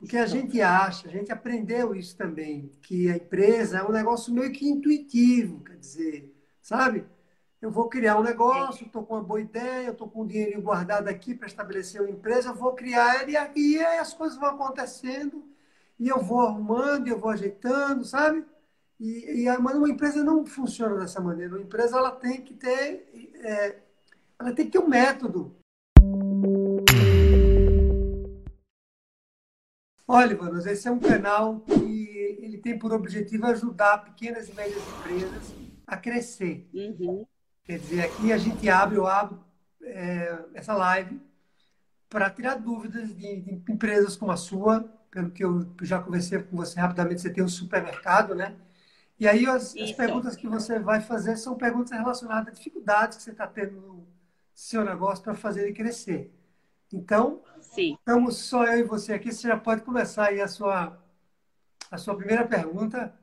Porque a gente acha, a gente aprendeu isso também, que a empresa é um negócio meio que intuitivo, quer dizer, sabe? Eu vou criar um negócio, estou com uma boa ideia, estou com um dinheiro guardado aqui para estabelecer uma empresa, eu vou criar ele e aí as coisas vão acontecendo e eu vou arrumando, eu vou ajeitando, sabe? E, e mas uma empresa não funciona dessa maneira. Uma empresa ela tem que ter, é, ela tem que ter um método. Olha, Vanos, esse é um canal que ele tem por objetivo ajudar pequenas e médias empresas a crescer. Uhum. Quer dizer, aqui a gente abre, eu abro é, essa live para tirar dúvidas de, de, empresas como a sua, pelo que eu já conversei com você rapidamente, você tem um supermercado, né? E aí as, as perguntas que você vai fazer são perguntas relacionadas a dificuldades que você está tendo no seu negócio para fazer ele crescer. Então, Sim. estamos só eu e você aqui, você já pode começar aí a sua, a sua primeira pergunta.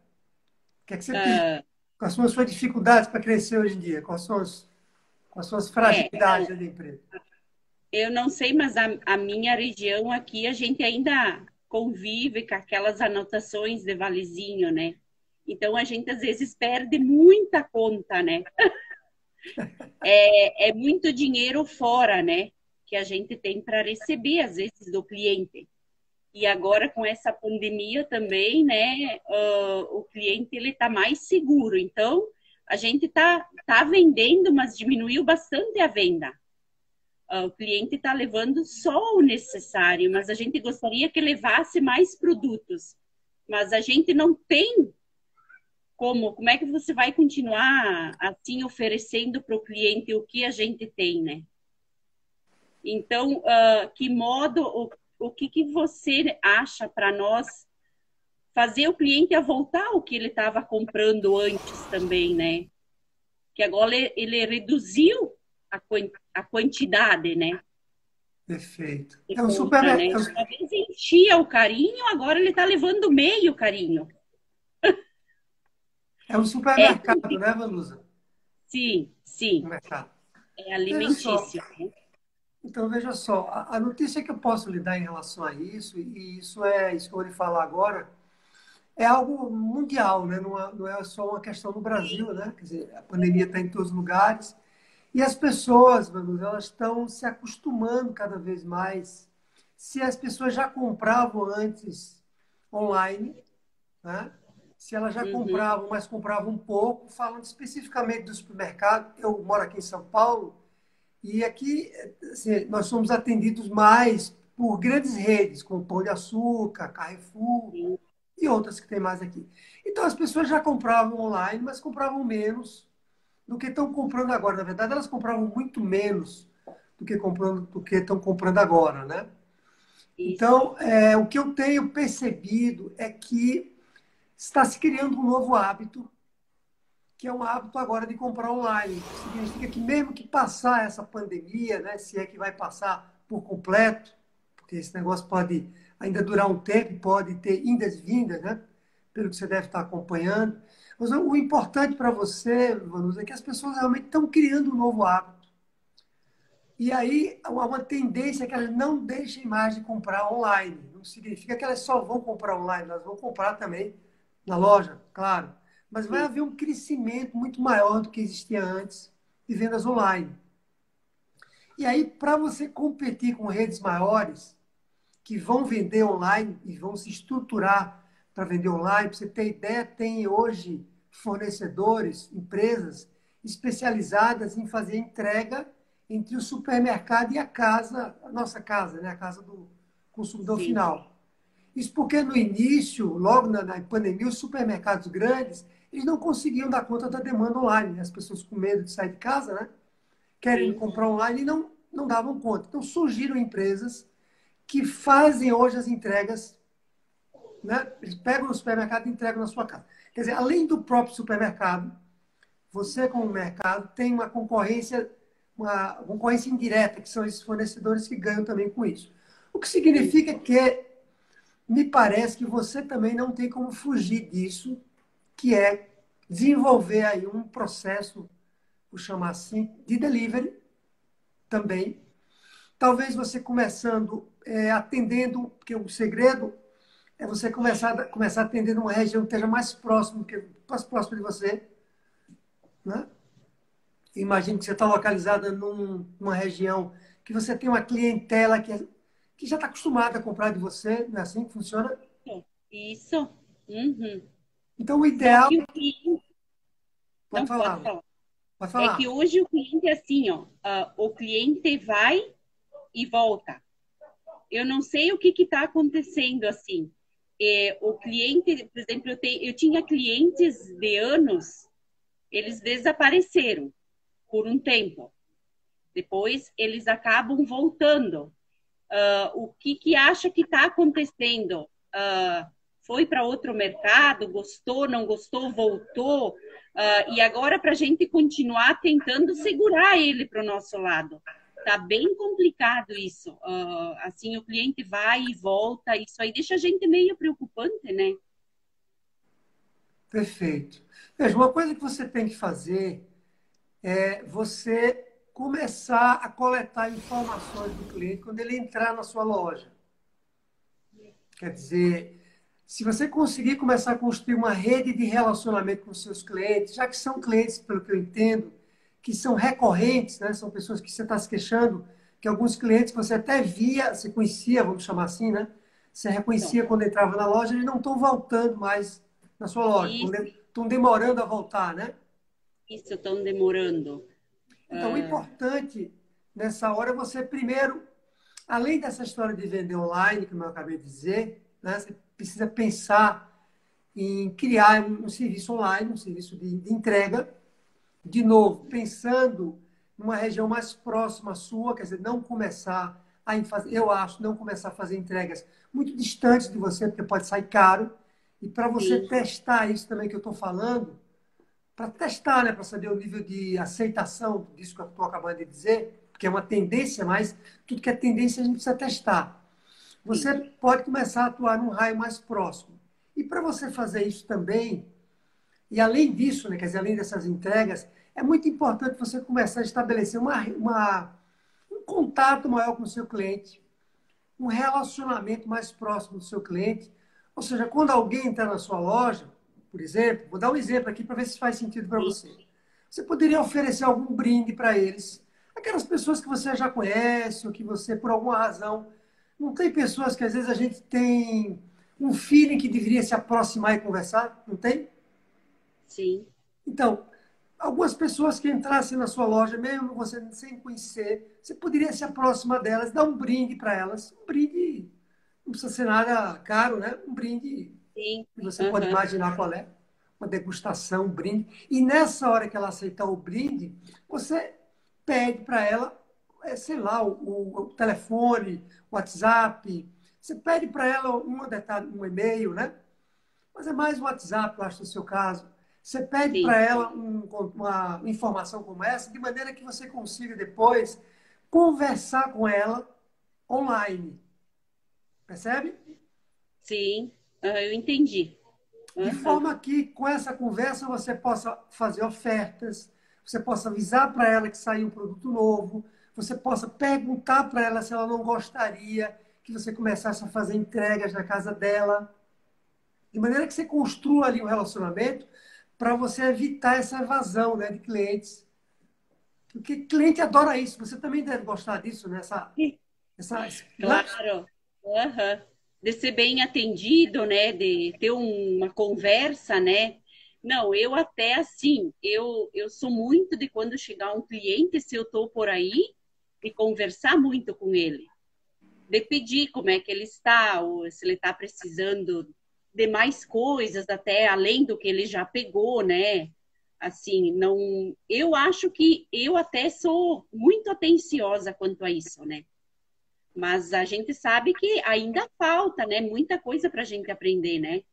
O que é que você tem? Quais são as suas dificuldades para crescer hoje em dia? Quais são as, quais são as fragilidades é, da empresa? Eu não sei, mas a, a, minha região aqui, a gente ainda convive com aquelas anotações de valezinho, né? Então, a gente às vezes perde muita conta, né? é, é muito dinheiro fora, né? Que a gente tem para receber, às vezes, do cliente. E agora com essa pandemia também, né, uh, o cliente ele está mais seguro. Então a gente está tá vendendo, mas diminuiu bastante a venda. Uh, o cliente está levando só o necessário, mas a gente gostaria que levasse mais produtos. Mas a gente não tem como, como é que você vai continuar assim oferecendo para o cliente o que a gente tem, né? Então, uh, que modo, o que, que você acha para nós fazer o cliente a voltar ao que ele estava comprando antes também, né? Que agora ele, ele reduziu a, a quantidade, né? Perfeito. É um supermercado. Né? Uma vez enchia o carinho, agora ele está levando meio carinho. É um supermercado, é, né, Vanusa? Sim, sim. É alimentício. Né? Então, veja só, a, notícia que eu posso lhe dar em relação a isso, e isso é isso que eu vou lhe falar agora, é algo mundial, né? não, é, não é só uma questão no Brasil, né? Quer dizer, a pandemia está em todos os lugares, e as pessoas, Manu, elas estão se acostumando cada vez mais. Se as pessoas já compravam antes online, né? se elas já uhum. compravam, mas compravam um pouco, falando especificamente do supermercado, eu moro aqui em São Paulo, e aqui assim, nós somos atendidos mais por grandes redes, como Pão de Açúcar, Carrefour Sim. e outras que tem mais aqui. Então as pessoas já compravam online, mas compravam menos do que estão comprando agora. Na verdade, elas compravam muito menos do que comprando do que estão comprando agora, né? Isso. Então, é, o que eu tenho percebido é que está se criando um novo hábito que é um hábito agora de comprar online. Significa que mesmo que passar essa pandemia, né, se é que vai passar por completo, porque esse negócio pode ainda durar um tempo, pode ter indas e vindas, né, pelo que você deve estar acompanhando. Mas o importante para você, Vanusa, é que as pessoas realmente estão criando um novo hábito. E aí, há uma tendência que elas não deixem mais de comprar online. Não significa que elas só vão comprar online, elas vão comprar também na loja, claro mas vai haver um crescimento muito maior do que existia antes de vendas online. E aí, para você competir com redes maiores, que vão vender online e vão se estruturar para vender online, para você ter ideia, tem hoje fornecedores, empresas especializadas em fazer entrega entre o supermercado e a casa, a nossa casa, né? a casa do consumidor Sim. final. Isso porque no início, logo na, na pandemia, os supermercados grandes eles não conseguiam dar conta da demanda online. As pessoas com medo de sair de casa, né? Querem comprar online e não, não davam conta. Então surgiram empresas que fazem hoje as entregas, né? Eles pegam no supermercado e entregam na sua casa. Quer dizer, além do próprio supermercado, você como mercado tem uma concorrência, uma concorrência indireta, que são esses fornecedores que ganham também com isso. O que significa que me parece que você também não tem como fugir disso que é desenvolver aí um processo, vou chamar assim, de delivery também. Talvez você começando é, atendendo, porque o segredo é você começar, começar a atender numa região que esteja mais próximo, que, mais próximo de você. Né? Que você está localizada num, numa região que você tem uma clientela que, é, que já está acostumada a comprar de você, não é assim que funciona? Isso. Uhum. Então, o ideal. É cliente... Pode, falar. pode falar. Pode falar. É que hoje o cliente é assim, ó, uh, o cliente vai e volta. Eu não sei o que está acontecendo assim. É, o cliente, por exemplo, eu, te, eu tinha clientes de anos, eles desapareceram por um tempo. Depois eles acabam voltando. Uh, o que, que acha que está acontecendo? Uh, foi para outro mercado, gostou, não gostou, voltou. Uh, e agora, para a gente continuar tentando segurar ele para o nosso lado. Tá bem complicado isso. Uh, assim, o cliente vai e volta, isso aí deixa a gente meio preocupante, né? Perfeito. Veja, uma coisa que você tem que fazer é você começar a coletar informações do cliente quando ele entrar na sua loja. Quer dizer, se você conseguir começar a construir uma rede de relacionamento com seus clientes, já que são clientes, pelo que eu entendo, que são recorrentes, né? são pessoas que você está se queixando, que alguns clientes você até via, você conhecia, vamos chamar assim, né? Você reconhecia quando entrava na loja, eles não estão voltando mais na sua loja, estão demorando a voltar, né? Isso, estão demorando. Então, o ah. importante nessa hora é você primeiro, além dessa história de vender online, que eu acabei de dizer, né? Você precisa pensar em criar um, serviço online, um serviço de, de entrega, de novo, pensando numa região mais próxima à sua, quer dizer, não começar a fazer, eu acho, não começar a fazer entregas muito distantes de você, porque pode sair caro. E para você Sim. testar isso também que eu estou falando, para testar, né, para saber o nível de aceitação disso que eu estou acabando de dizer, porque é uma tendência, mas tudo que é tendência a gente precisa testar você pode começar a atuar num raio mais próximo. E para você fazer isso também, e além disso, né, quer dizer, além dessas entregas, é muito importante você começar a estabelecer uma, uma, um contato maior com o seu cliente, um relacionamento mais próximo do seu cliente. Ou seja, quando alguém entrar na sua loja, por exemplo, vou dar um exemplo aqui para ver se faz sentido para você. Você poderia oferecer algum brinde para eles, aquelas pessoas que você já conhece ou que você, por alguma razão, não tem pessoas que às vezes a gente tem um feeling que deveria se aproximar e conversar? Não tem? Sim. Então, algumas pessoas que entrassem na sua loja, mesmo você sem conhecer, você poderia se aproximar delas, dar um brinde para elas. Um brinde, não precisa ser nada caro, né? Um brinde Sim. que você uhum. pode imaginar qual é. Uma degustação, um brinde. E nessa hora que ela aceitar o brinde, você pede para ela sei lá, o, o telefone, o WhatsApp. Você pede para ela um, um e-mail, né? Mas é mais o WhatsApp, eu acho, no seu caso. Você pede para ela um, uma informação como essa, de maneira que você consiga depois conversar com ela online. Percebe? Sim, eu entendi. De forma que, com essa conversa, você possa fazer ofertas, você possa avisar para ela que saiu um produto novo, você possa perguntar para ela se ela não gostaria que você começasse a fazer entregas na casa dela. De maneira que você construa ali um relacionamento para você evitar essa evasão né, de clientes. Porque cliente adora isso. Você também deve gostar disso, né? Essa, essa... Claro. Uhum. De ser bem atendido, né? De ter uma conversa, né? Não, eu até assim, eu, eu sou muito de quando chegar um cliente, se eu estou por aí, e conversar muito com ele, de pedir como é que ele está, ou se ele está precisando de mais coisas, até além do que ele já pegou, né? Assim, não. Eu acho que eu até sou muito atenciosa quanto a isso, né? Mas a gente sabe que ainda falta, né? Muita coisa para a gente aprender, né?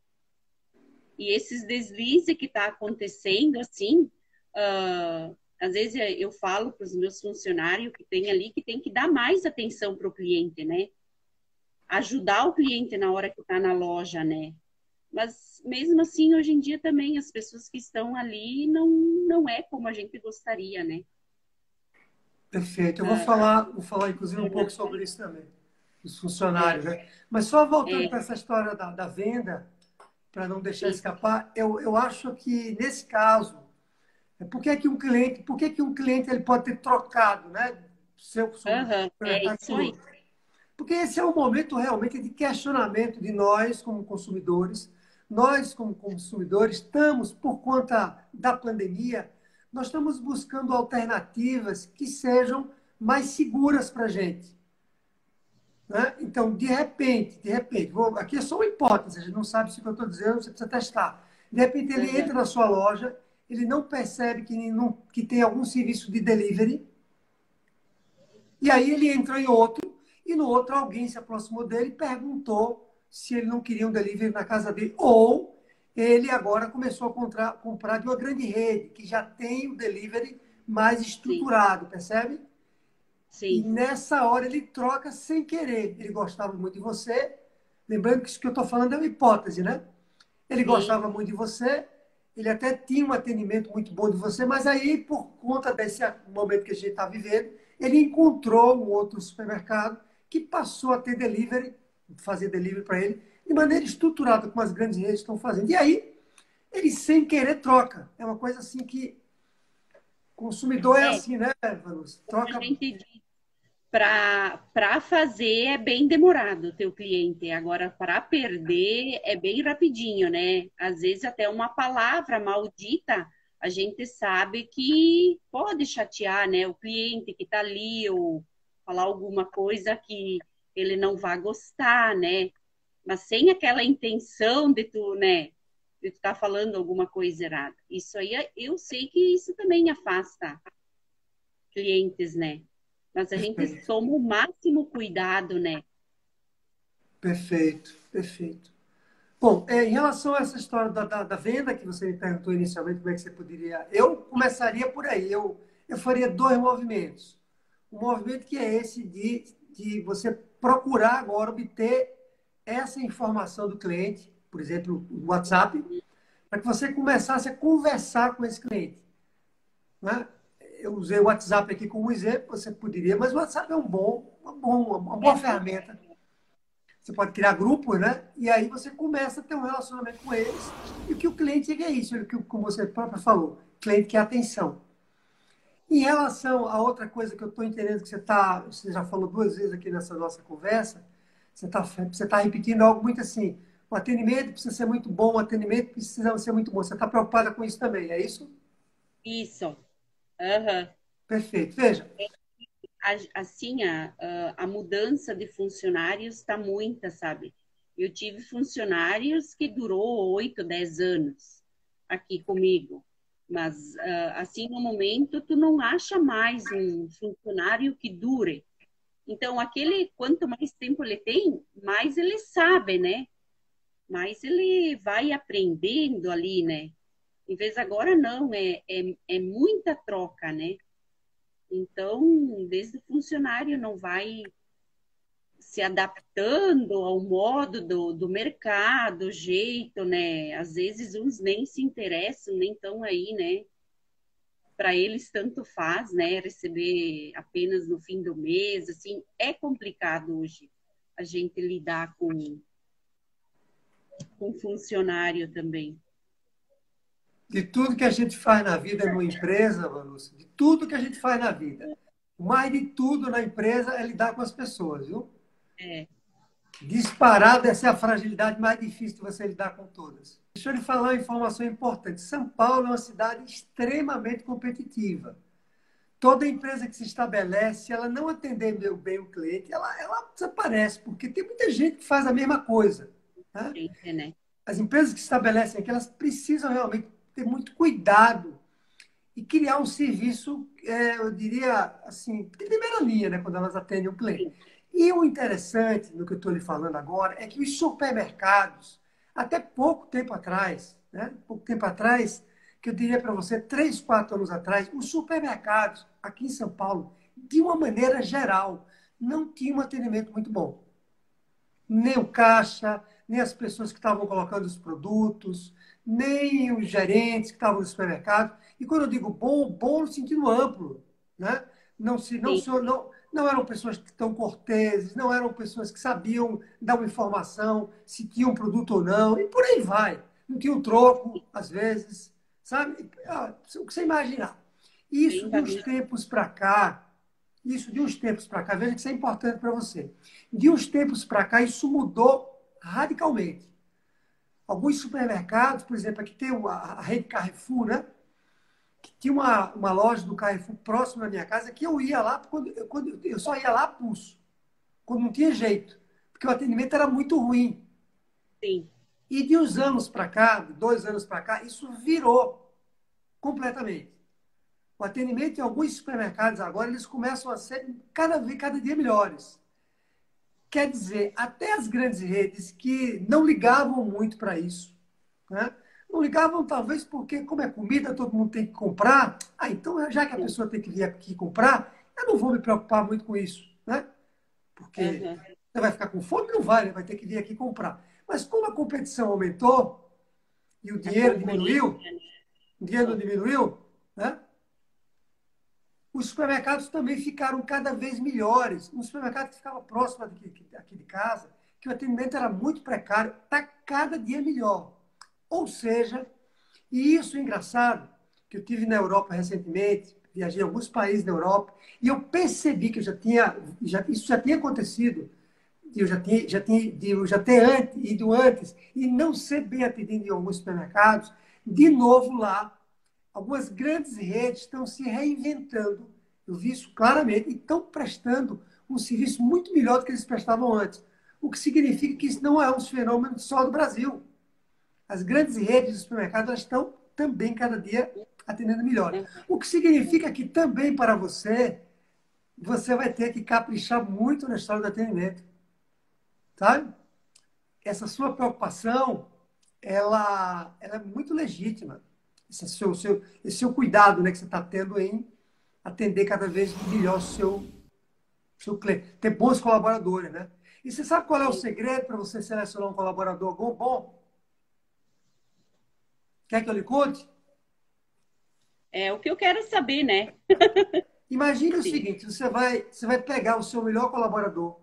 E esses deslizes que está acontecendo, assim, uh, às vezes eh, eu falo para os meus funcionários que tem ali que tem que dar mais atenção para o cliente, né? Ajudar o cliente na hora que está na loja, né? Mas mesmo assim, hoje em dia também as pessoas que estão ali não, não é como a gente gostaria, né? Perfeito. Eu vou falar, vou falar inclusive um pouco sobre isso também. dos funcionários. Né? Mas só voltando é. para essa história da, da venda, para não deixar escapar, eu, eu acho que nesse caso, é por que, que um cliente, por que, que um cliente ele pode ter trocado, né? Seu, seu uhum. é isso aí. Porque esse é o momento realmente de questionamento de nós como consumidores. Nós, como consumidores, estamos, por conta da pandemia, nós estamos buscando alternativas que sejam mais seguras para a gente. Né? Então, de repente, de repente, vou, aqui é só uma hipótese, a gente não sabe se o que eu estou dizendo, você precisa testar. De repente, ele uhum. entra na sua loja, ele não percebe que, não, que tem algum serviço de delivery, e aí ele entra em outro, e no outro alguém se aproximou dele e perguntou se ele não queria um delivery na casa dele. Ou ele agora começou a comprar, comprar de uma grande rede, que já tem o delivery mais estruturado, Sim. percebe? Sim. E nessa hora ele troca sem querer. Ele gostava muito de você. Lembrando que isso que eu estou falando é uma hipótese, né? Ele Sim. gostava muito de você, ele até tinha um atendimento muito bom de você, mas aí, por conta desse momento que a gente está vivendo, ele encontrou um outro supermercado que passou a ter delivery, fazer delivery para ele, de maneira estruturada, como as grandes redes estão fazendo. E aí, ele sem querer troca. É uma coisa assim que consumidor é, é assim, né, Vanus? Troca. A gente para fazer é bem demorado o teu cliente. Agora, para perder é bem rapidinho, né? Às vezes até uma palavra maldita a gente sabe que pode chatear, né? O cliente que está ali ou falar alguma coisa que ele não vai gostar, né? Mas sem aquela intenção de tu, né? De tu estar tá falando alguma coisa errada. Isso aí, eu sei que isso também afasta clientes, né? Mas a gente perfeito. toma o máximo cuidado, né? Perfeito, perfeito. Bom, é, em relação a essa história da, da, da, venda que você me perguntou inicialmente, como é que você poderia. Eu começaria por aí. Eu, eu faria dois movimentos. Um movimento que é esse de, de você procurar agora obter essa informação do cliente, por exemplo, o WhatsApp, para que você começasse a conversar com esse cliente. Né? Eu usei o WhatsApp aqui como exemplo, você poderia, mas o WhatsApp é um bom, uma, bom, uma boa ferramenta. Você pode criar grupos, né? E aí você começa a ter um relacionamento com eles. E o que o cliente é isso, o que como você próprio falou, o cliente quer atenção. Em relação a outra coisa que eu estou entendendo que você está, você já falou duas vezes aqui nessa nossa conversa, você está você tá repetindo algo muito assim, o atendimento precisa ser muito bom, o atendimento precisa ser muito bom. Você está preocupada com isso também, é isso? Isso. Uhum. Perfeito. Veja. Assim, a, a mudança de funcionários está muita, sabe? Eu tive funcionários que durou 8, 10 anos aqui comigo. Mas, assim, no momento, tu não acha mais um funcionário que dure. Então, aquele, quanto mais tempo ele tem, mais ele sabe, né? Mais ele vai aprendendo ali, né? Em vez agora, não, é, é, é muita troca, né? Então, desde o funcionário não vai se adaptando ao modo do, do mercado, jeito, né? Às vezes uns nem se interessam, nem estão aí, né? Para eles tanto faz, né? Receber apenas no fim do mês, assim, é complicado hoje a gente lidar com com funcionário também de tudo que a gente faz na vida numa empresa, Vanúcia, de tudo que a gente faz na vida. Mais de tudo na empresa é lidar com as pessoas, viu? É. Disparado, essa é a fragilidade mais difícil de você lidar com todas. Deixa eu lhe falar uma informação importante. São Paulo é uma cidade extremamente competitiva. Toda empresa que se estabelece, ela não atender bem o cliente, ela, ela desaparece, porque tem muita gente que faz a mesma coisa. Né? É, né? As empresas que se estabelecem aqui, elas precisam realmente ter muito cuidado e criar um serviço, é, eu diria, assim, de primeira linha, né, quando elas atendem o cliente. E o interessante no que eu estou lhe falando agora é que os supermercados, até pouco tempo atrás, né, pouco tempo atrás, que eu diria para você, três, quatro anos atrás, os supermercados aqui em São Paulo, de uma maneira geral, não tinham um atendimento muito bom. Nem o caixa, nem as pessoas que estavam colocando os produtos, nem os gerentes que estavam no supermercado. E quando eu digo bom, bom no sentido amplo, né? Não se, não, não, não eram pessoas tão corteses, não eram pessoas que sabiam dar uma informação, se tinha um produto ou não, e por aí vai. Não tinha um troco, às vezes, sabe? Ah, o que você imaginar. Isso de uns tempos para cá, isso de uns tempos para cá, veja que isso é importante para você. De uns tempos para cá, isso mudou radicalmente. Alguns supermercados, por exemplo, aqui tem a rede Carrefour, né? Que tinha uma, uma loja do Carrefour próximo da minha casa que eu ia lá, quando, quando eu só ia lá pulso, quando não tinha jeito, porque o atendimento era muito ruim. Sim. E de uns anos para cá, dois anos para cá, isso virou completamente. O atendimento em alguns supermercados agora, eles começam a ser cada, vez, cada dia melhores. Quer dizer, até as grandes redes que não ligavam muito para isso, né? não ligavam talvez porque, como é comida, todo mundo tem que comprar. Ah, então já que a pessoa tem que vir aqui comprar, eu não vou me preocupar muito com isso, né? Porque uhum. você vai ficar com fome? Não vai, vai ter que vir aqui comprar. Mas como a competição aumentou e o dinheiro diminuiu, o dinheiro não diminuiu, né? Os supermercados também ficaram cada vez melhores. Um supermercado que ficava próximo aqui, de casa, que o atendimento era muito precário, está cada dia melhor. Ou seja, e isso é engraçado, que eu tive na Europa recentemente, viajei a alguns países da Europa, e eu percebi que eu já tinha, já, isso já tinha acontecido, eu já tinha, já tinha, eu já ter antes, ido antes, e não ser bem atendido em alguns supermercados, de novo lá algumas grandes redes estão se reinventando. Eu vi isso claramente e estão prestando um serviço muito melhor do que eles prestavam antes. O que significa que isso não é um fenômeno só do Brasil. As grandes redes de supermercados estão também cada dia atendendo melhor. O que significa que também para você, você vai ter que caprichar muito na história do atendimento. Sabe? Essa sua preocupação, ela, ela é muito legítima esse seu, seu, esse seu cuidado né, que você está tendo em atender cada vez melhor o seu, seu cliente. Ter bons colaboradores, né? E você sabe qual é o segredo para você selecionar um colaborador bom? bom? Quer que eu lhe conte? É o que eu quero saber, né? Imagine Sim. o seguinte: você vai, você vai pegar o seu melhor colaborador.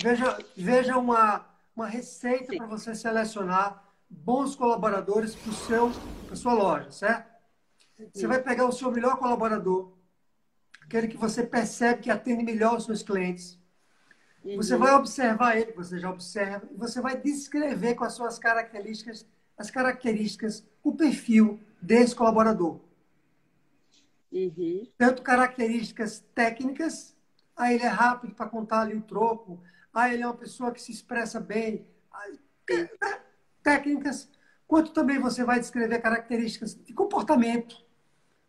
Veja, veja uma, uma receita para você selecionar bons colaboradores para a sua loja, certo? Você vai pegar o seu melhor colaborador, aquele que você percebe que atende melhor os seus clientes. Você vai observar ele, você já observa, e você vai descrever com as suas características, as características, o perfil desse colaborador. Uhum. Tanto características técnicas, ah, ele é rápido para contar ali o troco, ah, ele é uma pessoa que se expressa bem. Ah, técnicas, quanto também você vai descrever características de comportamento.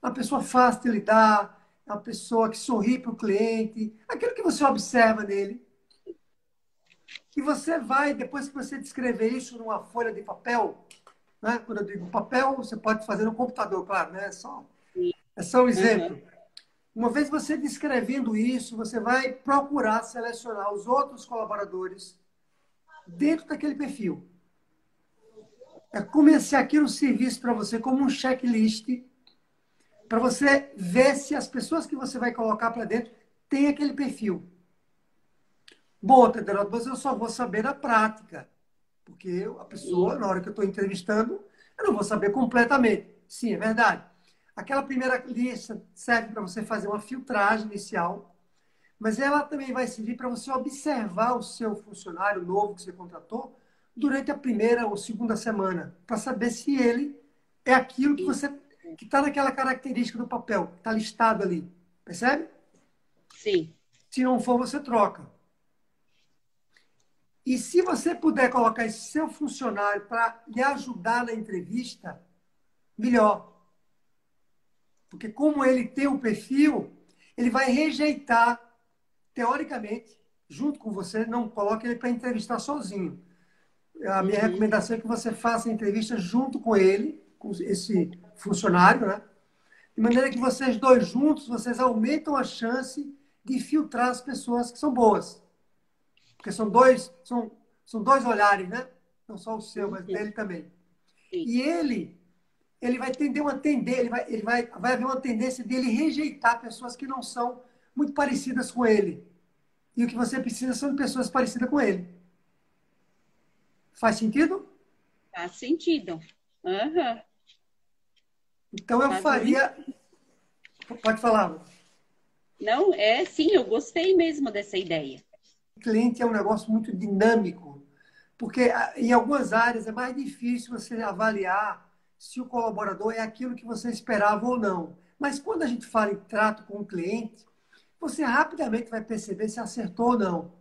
Uma pessoa fácil de lidar, uma pessoa que sorri para o cliente, aquilo que você observa nele. E você vai, depois que você descrever isso numa folha de papel, né? quando eu digo papel, você pode fazer no computador, claro, né? é, só, é só um exemplo. Uhum. Uma vez você descrevendo isso, você vai procurar selecionar os outros colaboradores dentro daquele perfil é se aquilo serviço para você como um checklist para você ver se as pessoas que você vai colocar para dentro têm aquele perfil. Bom, Tederoto, mas eu só vou saber na prática. Porque eu, a pessoa, na hora que eu estou entrevistando, eu não vou saber completamente. Sim, é verdade. Aquela primeira lista serve para você fazer uma filtragem inicial, mas ela também vai servir para você observar o seu funcionário novo que você contratou durante a primeira ou segunda semana, para saber se ele é aquilo que você que está naquela característica do papel, está listado ali. Percebe? Sim. Se não for, você troca. E se você puder colocar esse seu funcionário para lhe ajudar na entrevista, melhor. Porque como ele tem o perfil, ele vai rejeitar, teoricamente, junto com você, não coloque ele para entrevistar sozinho a minha uhum. recomendação é que você faça a entrevista junto com ele, com esse funcionário, né? De maneira que vocês dois juntos, vocês aumentam a chance de filtrar as pessoas que são boas. Porque são dois, são, são dois olhares, né? Não só o seu, mas dele também. E ele, ele vai tender uma tendência, ele vai, ele vai, vai haver uma tendência dele rejeitar pessoas que não são muito parecidas com ele. E o que você precisa são pessoas parecidas com ele. Faz sentido? Faz sentido. Uhum. Então eu Faz faria. Muito. Pode falar. Não, é sim, eu gostei mesmo dessa ideia. O cliente é um negócio muito dinâmico, porque ah, em algumas áreas é mais difícil você avaliar se o colaborador é aquilo que você esperava ou não. Mas quando a gente fala em trato com o cliente, você rapidamente vai perceber se acertou ou não.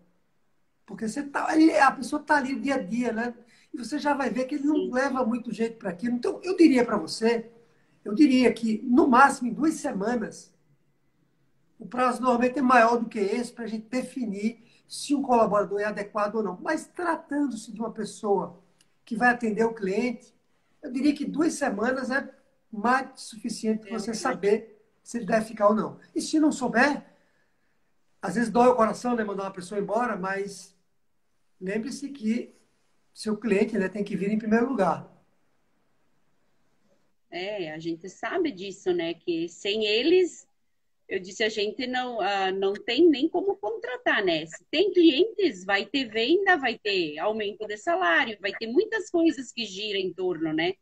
Porque você tá, a pessoa está ali dia a dia, né? E você já vai ver que ele não Sim. leva muito jeito para aquilo. Então, eu diria para você, eu diria que no máximo em duas semanas, o prazo normalmente é maior do que esse para a gente definir se um colaborador é adequado ou não. Mas tratando-se de uma pessoa que vai atender o cliente, eu diria que duas semanas é mais suficiente para você saber se ele deve ficar ou não. E se não souber, às vezes dói o coração né, mandar uma pessoa embora, mas lembre-se que seu cliente né, tem que vir em primeiro lugar. É, a gente sabe disso, né? Que sem eles eu disse, a gente não, uh, não tem nem como contratar, né? Se tem clientes, vai ter venda, vai ter aumento de salário, vai ter muitas coisas que giram em torno, né?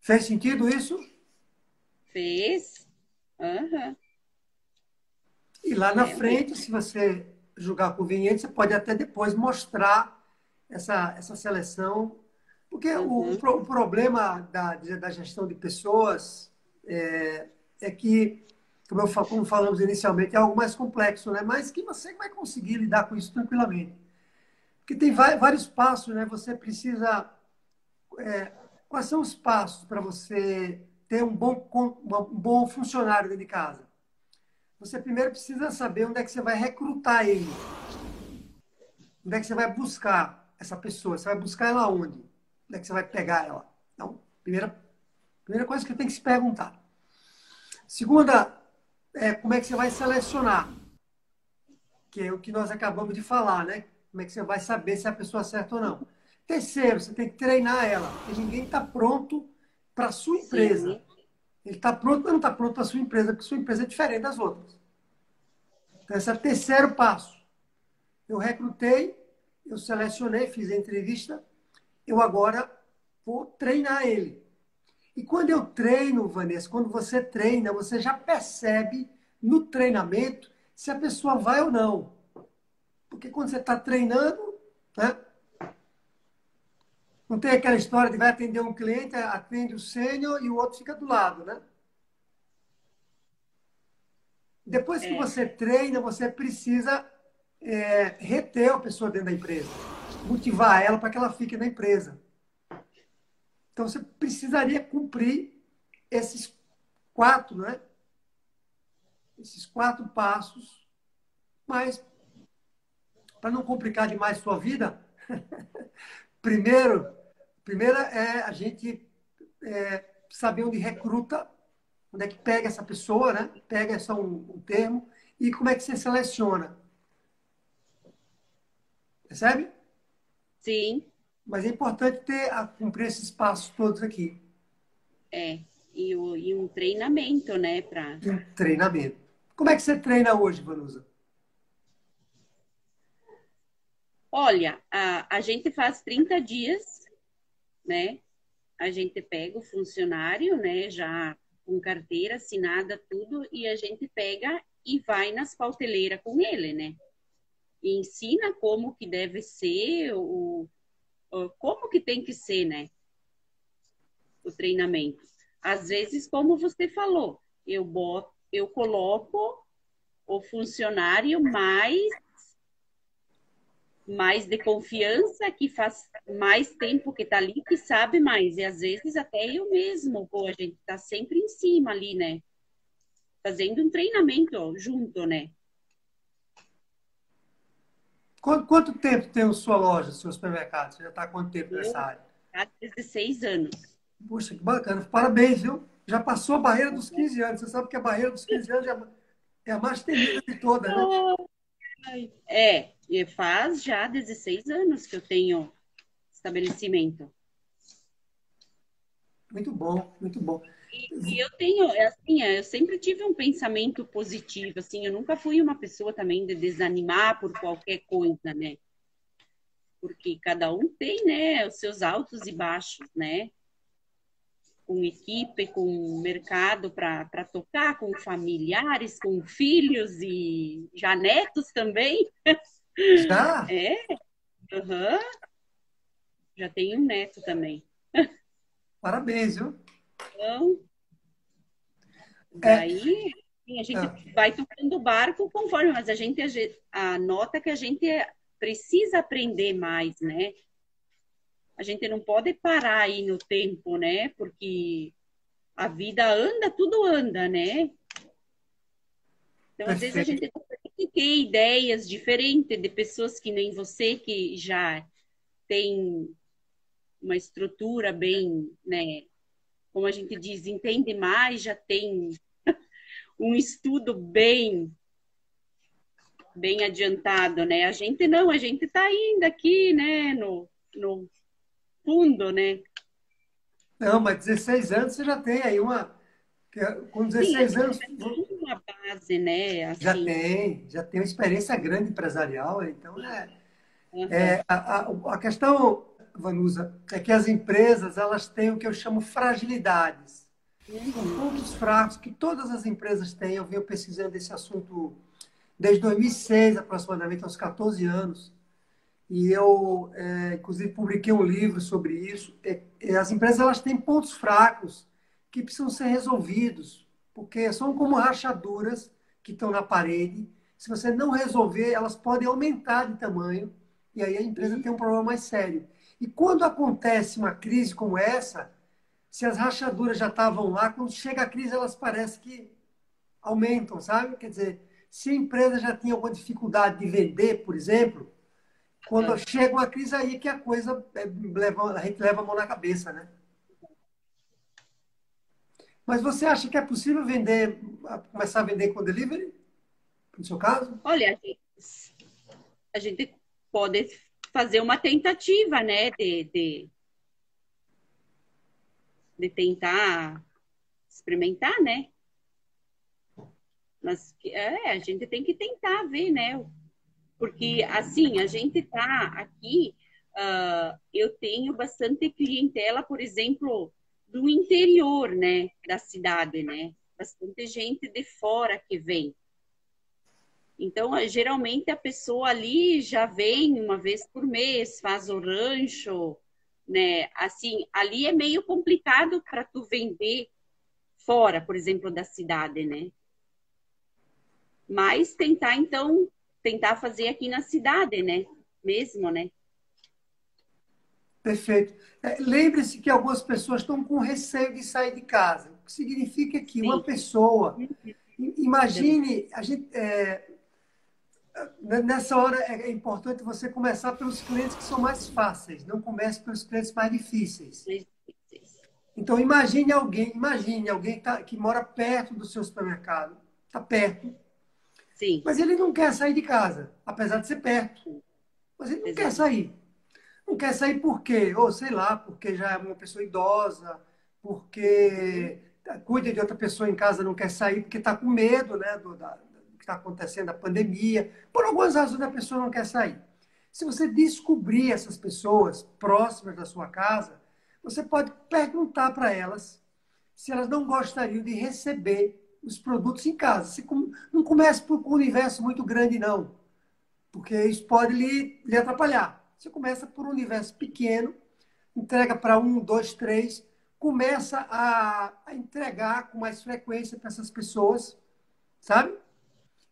Fez sentido isso? Fez. Uhum. E lá na é, frente, se você julgar conveniente, você pode até depois mostrar essa, essa seleção. Porque uhum. o, o, problema da, da gestão de pessoas é, é que, como, eu, como falamos inicialmente, é algo mais complexo, né? mas que você vai conseguir lidar com isso tranquilamente. Porque tem vários passos, né? Você precisa. É, quais são os passos para você ter um bom, um bom funcionário dentro de casa? Você primeiro precisa saber onde é que você vai recrutar ele. Onde é que você vai buscar essa pessoa? Você vai buscar ela onde? Onde é que você vai pegar ela? Então, primeira, primeira coisa que tem que se perguntar. Segunda, é, como é que você vai selecionar? Que é o que nós acabamos de falar, né? Como é que você vai saber se a pessoa é certa ou não? Terceiro, você tem que treinar ela. Porque ninguém está pronto para a sua empresa. Sim. Ele está pronto, mas não está pronto para a sua empresa, porque sua empresa é diferente das outras. Então, esse é o terceiro passo. Eu recrutei, eu selecionei, fiz a entrevista, eu agora vou treinar ele. E quando eu treino, Vanessa, quando você treina, você já percebe no treinamento se a pessoa vai ou não. Porque quando você está treinando, né? Não tem aquela história de vai atender um cliente, atende o sênior e o outro fica do lado, né? Depois que é. você treina, você precisa é, reter a pessoa dentro da empresa, motivar ela para que ela fique na empresa. Então você precisaria cumprir esses quatro, né? Esses quatro passos, mas para não complicar demais sua vida, primeiro, primeira é a gente é, saber onde recruta, onde é que pega essa pessoa, né? Pega só um, um termo e como é que você seleciona. Percebe? Sim. Mas é importante ter a, cumprir esses passos todos aqui. É, e, o, e um treinamento, né? Pra... Um treinamento. Como é que você treina hoje, Vanusa? Olha, a, a gente faz 30 dias, né? A gente pega o funcionário, né? Já com carteira assinada, tudo, e a gente pega e vai nas pauteleiras com ele, né? E ensina como que deve ser o, como que tem que ser, né? O treinamento. Às vezes, como você falou, eu boto, eu coloco o funcionário mais mais de confiança, que faz mais tempo que está ali, que sabe mais. E às vezes até eu mesmo, pô, a gente está sempre em cima ali, né? Fazendo um treinamento junto, né? Quanto, quanto tempo tem a sua loja, seu supermercado? Você já está há quanto tempo nessa área? Há 16 anos. Puxa, que bacana. Parabéns, viu? Já passou a barreira dos 15 anos. Você sabe que a barreira dos 15 anos é a mais temida de toda, né? É, e faz já 16 anos que eu tenho estabelecimento. Muito bom, muito bom. E, e, eu tenho, é assim, é, eu sempre tive um pensamento positivo, assim, eu nunca fui uma pessoa também de desanimar por qualquer coisa, né? Porque cada um tem, né, os seus altos e baixos, né? Com equipe, com mercado para tocar, com familiares, com filhos e já netos também. Já? É. Uhum. Já tenho um neto também. Parabéns, viu? Então, daí é. a gente ah. vai tocando o barco conforme, mas a gente a nota que a gente precisa aprender mais, né? A gente não pode parar aí no tempo, né? Porque a vida anda, tudo anda, né? Então, às vezes a gente tem que ter ideias diferentes de pessoas que nem você, que já tem uma estrutura bem, né, como a gente diz, entende mais, já tem um estudo bem bem adiantado, né? A gente não, a gente está ainda aqui, né, no, no fundo, né? Não, mas 16 anos você já tem aí uma com 16 Sim, anos uma base, né? Assim. Já tem, já tem uma experiência grande empresarial, então é, uhum. é a, a, a questão Vanusa, é que as empresas elas têm o que eu chamo fragilidades. São pontos fracos que todas as empresas têm. Eu venho pesquisando esse assunto desde 2006, aproximadamente, aos 14 anos. E eu, é, inclusive, publiquei um livro sobre isso. É, é, as empresas elas têm pontos fracos que precisam ser resolvidos, porque são como rachaduras que estão na parede. Se você não resolver, elas podem aumentar de tamanho e aí a empresa tem um problema mais sério. E quando acontece uma crise como essa, se as rachaduras já estavam lá, quando chega a crise, elas parecem que aumentam, sabe? Quer dizer, se a empresa já tinha alguma dificuldade de vender, por exemplo, quando é. chega uma crise aí que a coisa é, leva, a gente leva a mão na cabeça, né? Mas você acha que é possível vender, começar a vender com delivery? No seu caso? Olha, a gente pode fazer uma tentativa, né, de, de, de tentar experimentar, né? Mas é, a gente tem que tentar ver, né? Porque, assim, a gente tá aqui, uh, eu tenho bastante clientela, por exemplo, do interior, né, da cidade, né? Bastante gente de fora que vem. Então, geralmente a pessoa ali já vem uma vez por mês, faz o rancho, né? Assim, ali é meio complicado para tu vender fora, por exemplo, da cidade, né? Mas tentar então tentar fazer aqui na cidade, né? Mesmo, né? Perfeito. É, Lembre-se que algumas pessoas estão com receio de sair de casa. O que significa que Sim. uma pessoa. Uhum. Imagine, a gente, é, Nessa hora é importante você começar pelos clientes que são mais fáceis, não comece pelos clientes mais difíceis. Então imagine alguém, imagine alguém que, tá, que mora perto do seu supermercado, está perto, Sim. mas ele não quer sair de casa, apesar de ser perto. Mas ele não Exato. quer sair. Não quer sair por quê? Ou sei lá, porque já é uma pessoa idosa, porque cuida de outra pessoa em casa, não quer sair porque está com medo né, do, da, que está acontecendo, a pandemia. Por algumas razões a pessoa não quer sair. Se você descobrir essas pessoas próximas da sua casa, você pode perguntar para elas se elas não gostariam de receber os produtos em casa. Você não comece por um universo muito grande, não, porque isso pode lhe, lhe atrapalhar. Você começa por um universo pequeno, entrega para um, dois, três, começa a, a entregar com mais frequência para essas pessoas, sabe?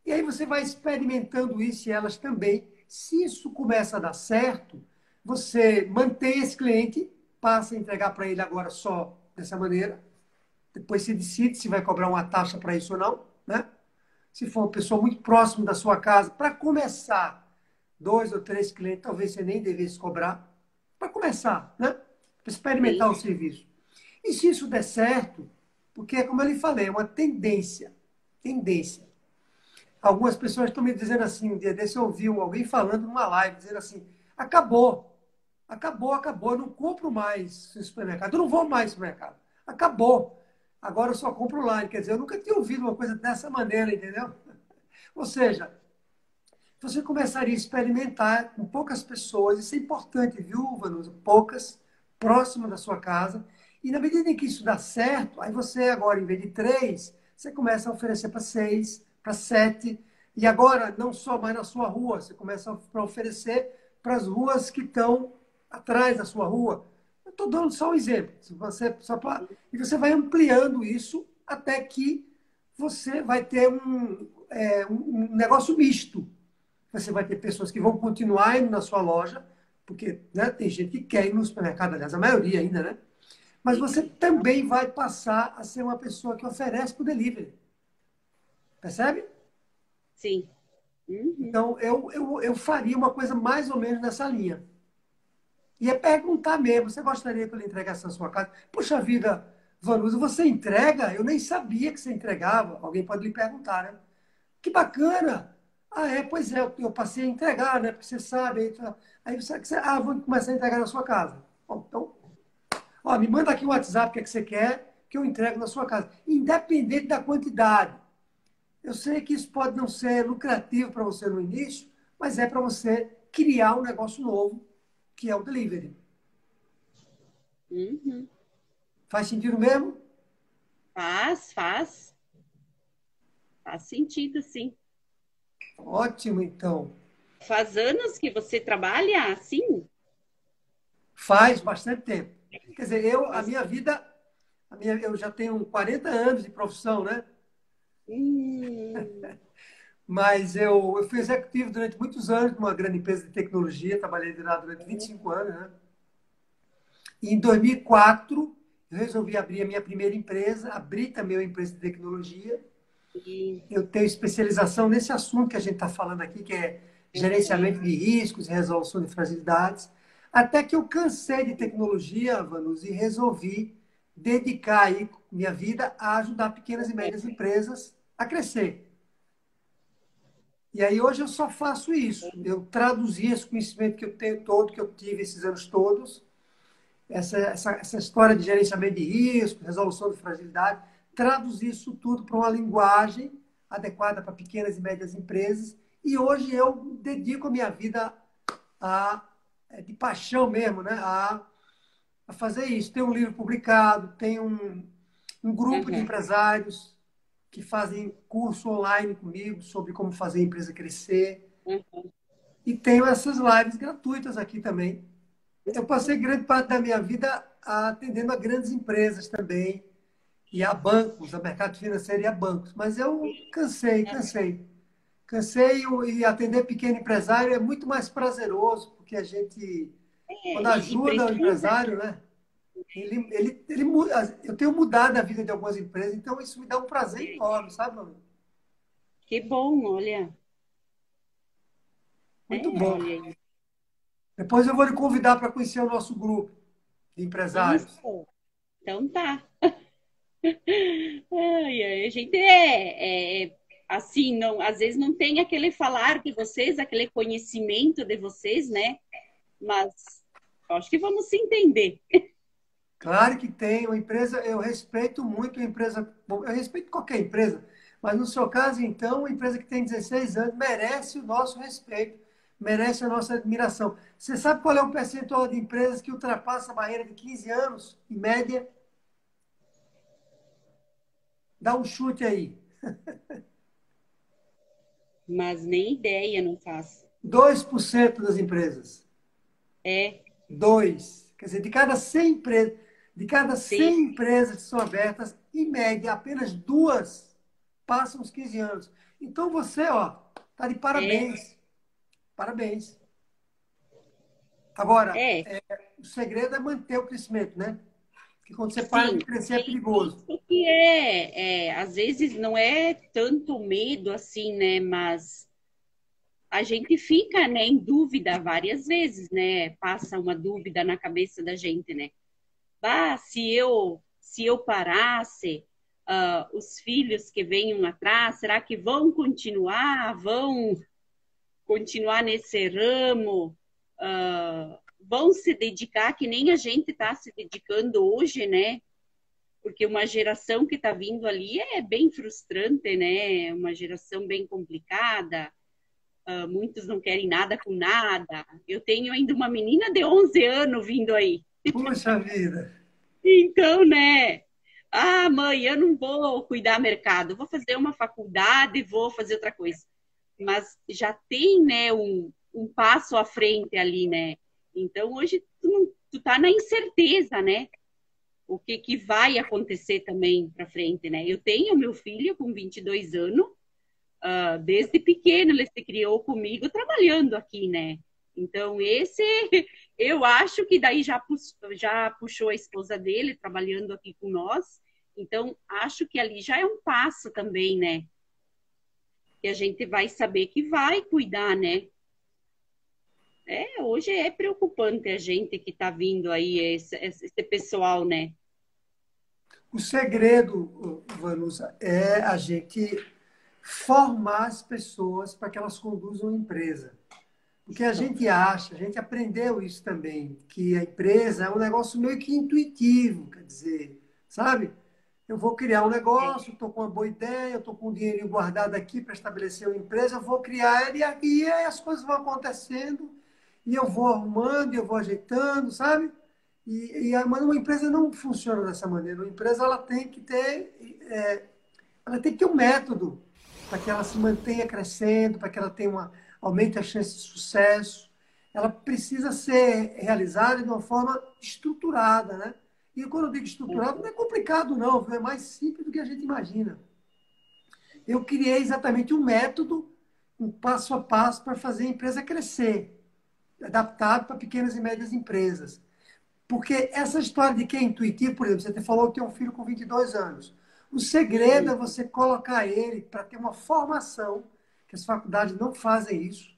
E aí você vai experimentando isso e elas também. Se isso começa a dar certo, você mantém esse cliente, passa a entregar para ele agora só dessa maneira. Depois se decide se vai cobrar uma taxa para isso ou não, né? Se for uma pessoa muito próxima da sua casa, para começar, dois ou três clientes, talvez você nem devesse cobrar, para começar, né? Para experimentar Sim. o serviço. E se isso der certo, porque, como eu lhe falei, é uma tendência, tendência. Algumas pessoas estão me dizendo assim, um dia desse eu ouvi alguém falando numa live, dizendo assim, acabou, acabou, acabou, eu não compro mais no supermercado, eu não vou mais no supermercado, acabou. agora eu só compro online. Quer dizer, eu nunca tinha ouvido uma coisa dessa maneira, entendeu? Ou seja, você começaria a experimentar com poucas pessoas, isso é importante, viu, Vanusa? Poucas, próximo da sua casa. E na medida em que isso dá certo, aí você agora, em vez de três, você começa a oferecer para seis, para sete. E agora, não só mais na sua rua, você começa a oferecer para as ruas que estão atrás da sua rua. Eu estou dando só um exemplo. Você, só pra... E você vai ampliando isso até que você vai ter um, é, um negócio misto. Você vai ter pessoas que vão continuar indo na sua loja, porque né, tem gente que quer ir no supermercado, aliás, a maioria ainda, né? Mas você também vai passar a ser uma pessoa que oferece para o delivery. Percebe? Sim. Uhum. Então, eu, eu, eu faria uma coisa mais ou menos nessa linha. E é perguntar mesmo, você gostaria que eu lhe entregasse na sua casa? Puxa vida, Vanusa, você entrega? Eu nem sabia que você entregava. Alguém pode lhe perguntar, né? Que bacana! Ah, é, pois é, eu passei a entregar, né? Porque você sabe. Aí você, ah, vou começar a entregar na sua casa. Bom, então, ó, me manda aqui o WhatsApp, o que, é que você quer, que eu entrego na sua casa. Independente da quantidade. Eu sei que isso pode não ser lucrativo para você no início, mas é para você criar um negócio novo, que é o delivery. Uhum. Faz sentido mesmo? Faz, faz. Faz sentido, sim. Ótimo, então. Faz anos que você trabalha assim? Faz bastante tempo. Quer dizer, eu, a minha vida, a minha, eu já tenho 40 anos de profissão, né? Hum. Mas eu, eu fui executivo durante muitos anos numa grande empresa de tecnologia, trabalhei lá durante 25 anos, né? E em 2004, eu resolvi abrir a minha primeira empresa, abri também uma empresa de tecnologia. Eu tenho especialização nesse assunto que a gente está falando aqui, que é gerenciamento de riscos e resolução de fragilidades. Até que eu cansei de tecnologia, Vanus, e resolvi dedicar aí minha vida a ajudar pequenas e médias empresas a crescer. E aí hoje eu só faço isso. Eu traduzi esse conhecimento que eu tenho todo, que eu tive esses anos todos, essa, essa, essa história de gerenciamento de risco, resolução de fragilidade, traduzir isso tudo para uma linguagem adequada para pequenas e médias empresas. E hoje eu dedico a minha vida a, é, de paixão mesmo, né? a, a fazer isso. Tem um livro publicado, tem um, um grupo uhum. de empresários que fazem curso online comigo sobre como fazer a empresa crescer. Uhum. E tenho essas lives gratuitas aqui também. Eu passei grande parte da minha vida atendendo a grandes empresas também, e a bancos, a mercado financeiro e a bancos. Mas eu cansei, cansei. Cansei e atender pequeno empresário é muito mais prazeroso, porque a gente, é, quando ajuda o empresário, né? Ele, ele, ele, eu tenho mudado a vida de algumas empresas, então isso me dá um prazer enorme, sabe, mano? Que bom, olha. Muito é, bom. Olha. Depois eu vou lhe convidar para conhecer o nosso grupo de empresários. Isso. Então tá. Ai, a gente é, é, assim, não, às vezes não tem aquele falar de vocês, aquele conhecimento de vocês, né? Mas acho que vamos se entender. Claro que tem. Uma empresa, eu respeito muito a empresa, eu respeito qualquer empresa, mas no seu caso, então, uma empresa que tem 16 anos merece o nosso respeito, merece a nossa admiração. Você sabe qual é o percentual de empresas que ultrapassa a barreira de 15 anos, em média? Dá um chute aí. Mas nem ideia não faço. 2% das empresas. É. Dois. Quer dizer, de cada 100 empresas, de cada 100 Sim. empresas que são abertas, em média, apenas duas passam os 15 anos. Então você, ó, tá de parabéns. É. Parabéns. Agora, é. É, o segredo é manter o crescimento, né? Porque quando você para de crescer é perigoso. Que é, é, às vezes não é tanto medo assim, né? Mas a gente fica né, em dúvida várias vezes, né? Passa uma dúvida na cabeça da gente, né? Ah, se eu se eu parasse, uh, os filhos que venham atrás, será que vão continuar? Vão continuar nesse ramo? Uh, vão se dedicar que nem a gente está se dedicando hoje, né? porque uma geração que está vindo ali é bem frustrante, né? Uma geração bem complicada. Uh, muitos não querem nada com nada. Eu tenho ainda uma menina de 11 anos vindo aí. Puxa vida! então, né? Ah, mãe, eu não vou cuidar mercado, vou fazer uma faculdade, vou fazer outra coisa. Mas já tem, né, um, um passo à frente ali, né? Então, hoje tu, não, tu tá na incerteza, né? O que, que vai acontecer também para frente, né? Eu tenho meu filho com 22 anos, uh, desde pequeno ele se criou comigo trabalhando aqui, né? Então, esse, eu acho que daí já, já puxou a esposa dele trabalhando aqui com nós. Então, acho que ali já é um passo também, né? Que a gente vai saber que vai cuidar, né? É, hoje é preocupante a gente que está vindo aí, esse, esse pessoal, né? O segredo, Vanusa, é a gente formar as pessoas para que elas conduzam a empresa. Porque a gente acha, a gente aprendeu isso também, que a empresa é um negócio meio que intuitivo, quer dizer, sabe? Eu vou criar um negócio, estou com uma boa ideia, estou com um dinheirinho guardado aqui para estabelecer uma empresa, eu vou criar e aí as coisas vão acontecendo e eu vou arrumando, eu vou ajeitando, sabe? E, e mas uma empresa não funciona dessa maneira. Uma empresa ela tem que ter, é, ela tem que ter um método para que ela se mantenha crescendo, para que ela tenha uma aumente a chance de sucesso. Ela precisa ser realizada de uma forma estruturada, né? E quando eu digo estruturado, não é complicado, não, é mais simples do que a gente imagina. Eu criei exatamente um método, um passo a passo para fazer a empresa crescer, adaptado para pequenas e médias empresas. Porque essa história de que é intuitivo, por exemplo, você falou que tem um filho com 22 anos. O segredo é você colocar ele para ter uma formação que as faculdades não fazem isso,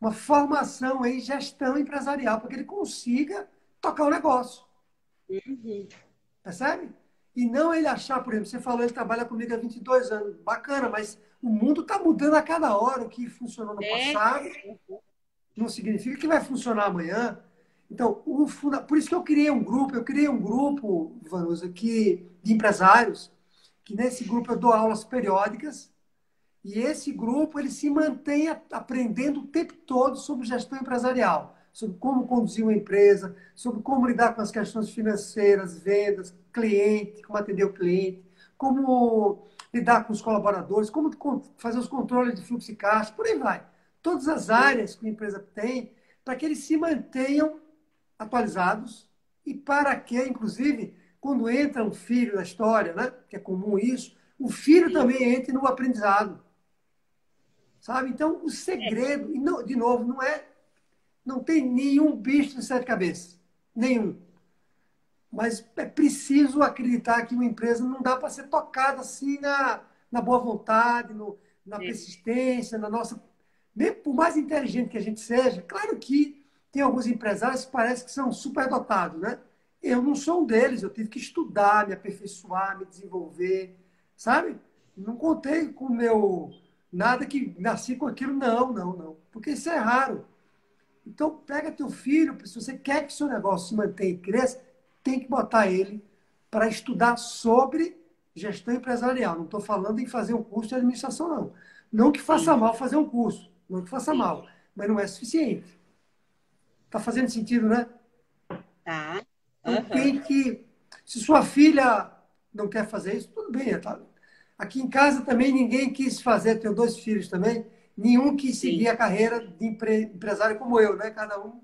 uma formação em gestão empresarial, para que ele consiga tocar o negócio. Uhum. Percebe? E não ele achar, por exemplo, você falou, ele trabalha comigo há 22 anos. Bacana, mas o mundo está mudando a cada hora. O que funcionou no é. passado não significa que vai funcionar amanhã. Então, o funda... por isso que eu criei um grupo, eu criei um grupo, Vanusa, que, de empresários, que nesse grupo eu dou aulas periódicas e esse grupo ele se mantém aprendendo o tempo todo sobre gestão empresarial, sobre como conduzir uma empresa, sobre como lidar com as questões financeiras, vendas, cliente, como atender o cliente, como lidar com os colaboradores, como fazer os controles de fluxo de caixa, por aí vai. Todas as áreas que a empresa tem, para que eles se mantenham atualizados e para que, inclusive, quando entra um filho na história, né, que é comum isso, o filho também entre no aprendizado. Sabe? Então, o segredo, e não, de novo, não é. Não tem nenhum bicho de sete cabeças. Nenhum. Mas é preciso acreditar que uma empresa não dá para ser tocada assim na, na boa vontade, no, na persistência, na nossa. Mesmo por mais inteligente que a gente seja, claro que tem alguns empresários que parece que são superdotados, né? Eu não sou um deles, eu tive que estudar, me aperfeiçoar, me desenvolver, sabe? Não contei com o meu Nada que nasci com aquilo, não, não, não. Porque isso é raro. Então, pega teu filho, se você quer que seu negócio se mantenha e cresça, tem que botar ele para estudar sobre gestão empresarial. Não estou falando em fazer um curso de administração, não. Não que faça mal fazer um curso, não que faça Sim. mal, mas não é suficiente. Está fazendo sentido, né? Tá. Uhum. Então, tem que. Se sua filha não quer fazer isso, tudo bem, tá? Aqui em casa também ninguém quis fazer, tenho dois filhos também, nenhum quis Sim. seguir a carreira de empre, empresário como eu, né? Cada um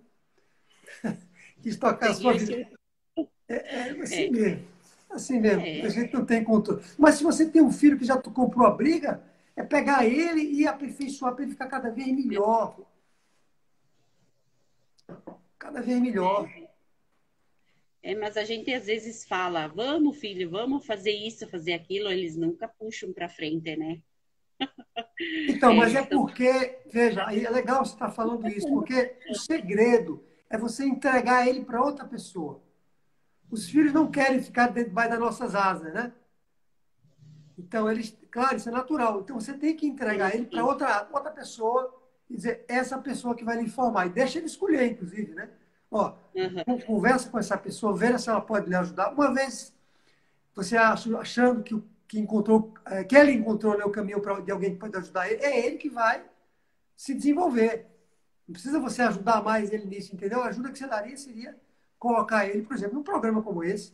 quis tocar a sua vida. É, é assim é. mesmo. Assim mesmo. É. A gente não tem controle. Mas se você tem um filho que já comprou a briga, é pegar ele e aperfeiçoar para ele ficar cada vez melhor. Cada vez melhor. É. Mas a gente às vezes fala, vamos, filho, vamos fazer isso, fazer aquilo, eles nunca puxam para frente, né? Então, mas é, é então... porque, veja, é legal você estar tá falando isso, porque o segredo é você entregar ele para outra pessoa. Os filhos não querem ficar debaixo das nossas asas, né? Então, eles, claro, isso é natural. Então, você tem que entregar ele para outra, outra pessoa e dizer, essa pessoa que vai lhe informar. E deixa ele escolher, inclusive, né? Ó, uhum. conversa com essa pessoa, veja se ela pode lhe ajudar. Uma vez, você acha, achando que, que encontrou, é, que ele encontrou né, o caminho pra, de alguém que pode ajudar ele, é ele que vai se desenvolver. Não precisa você ajudar mais ele nisso, entendeu? A ajuda que você daria seria colocar ele, por exemplo, num programa como esse.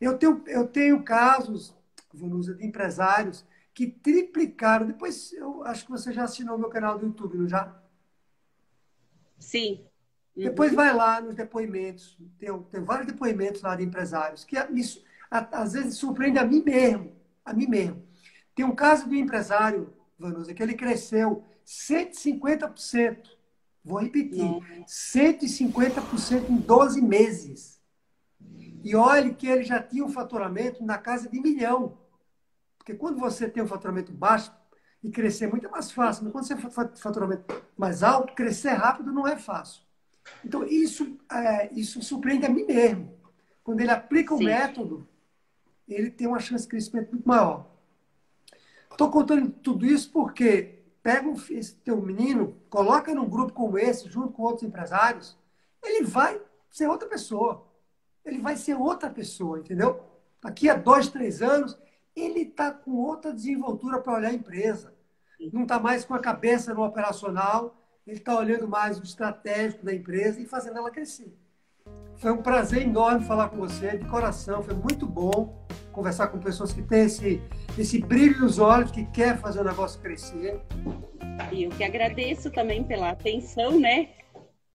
Eu tenho, eu tenho casos, Vanusa, de empresários que triplicaram. Depois, eu acho que você já assinou o meu canal do YouTube, não já? Sim. Uhum. Depois vai lá nos depoimentos. Tem, tem vários depoimentos lá de empresários que isso, às vezes surpreende a mim mesmo. A mim mesmo. Tem um caso de um empresário, Vanusa, que ele cresceu 150%. Vou repetir: Não. 150% em 12 meses. E olhe que ele já tinha um faturamento na casa de milhão. Porque quando você tem um faturamento baixo e crescer muito é mais fácil. Mas quando você tem um faturamento mais alto, crescer rápido não é fácil. Então, isso, é, isso surpreende a mim mesmo. Quando ele aplica o Sim. método, ele tem uma chance de crescimento muito maior. Estou contando tudo isso porque pega esse teu menino, coloca num grupo como esse, junto com outros empresários, ele vai ser outra pessoa. Ele vai ser outra pessoa, entendeu? Daqui a dois, três anos, ele está com outra desenvoltura para olhar a empresa. Não está mais com a cabeça no operacional, ele está olhando mais o estratégico da empresa e fazendo ela crescer. Foi um prazer enorme falar com você, de coração, foi muito bom conversar com pessoas que têm esse, esse brilho nos olhos, que quer fazer o negócio crescer. E eu que agradeço também pela atenção, né?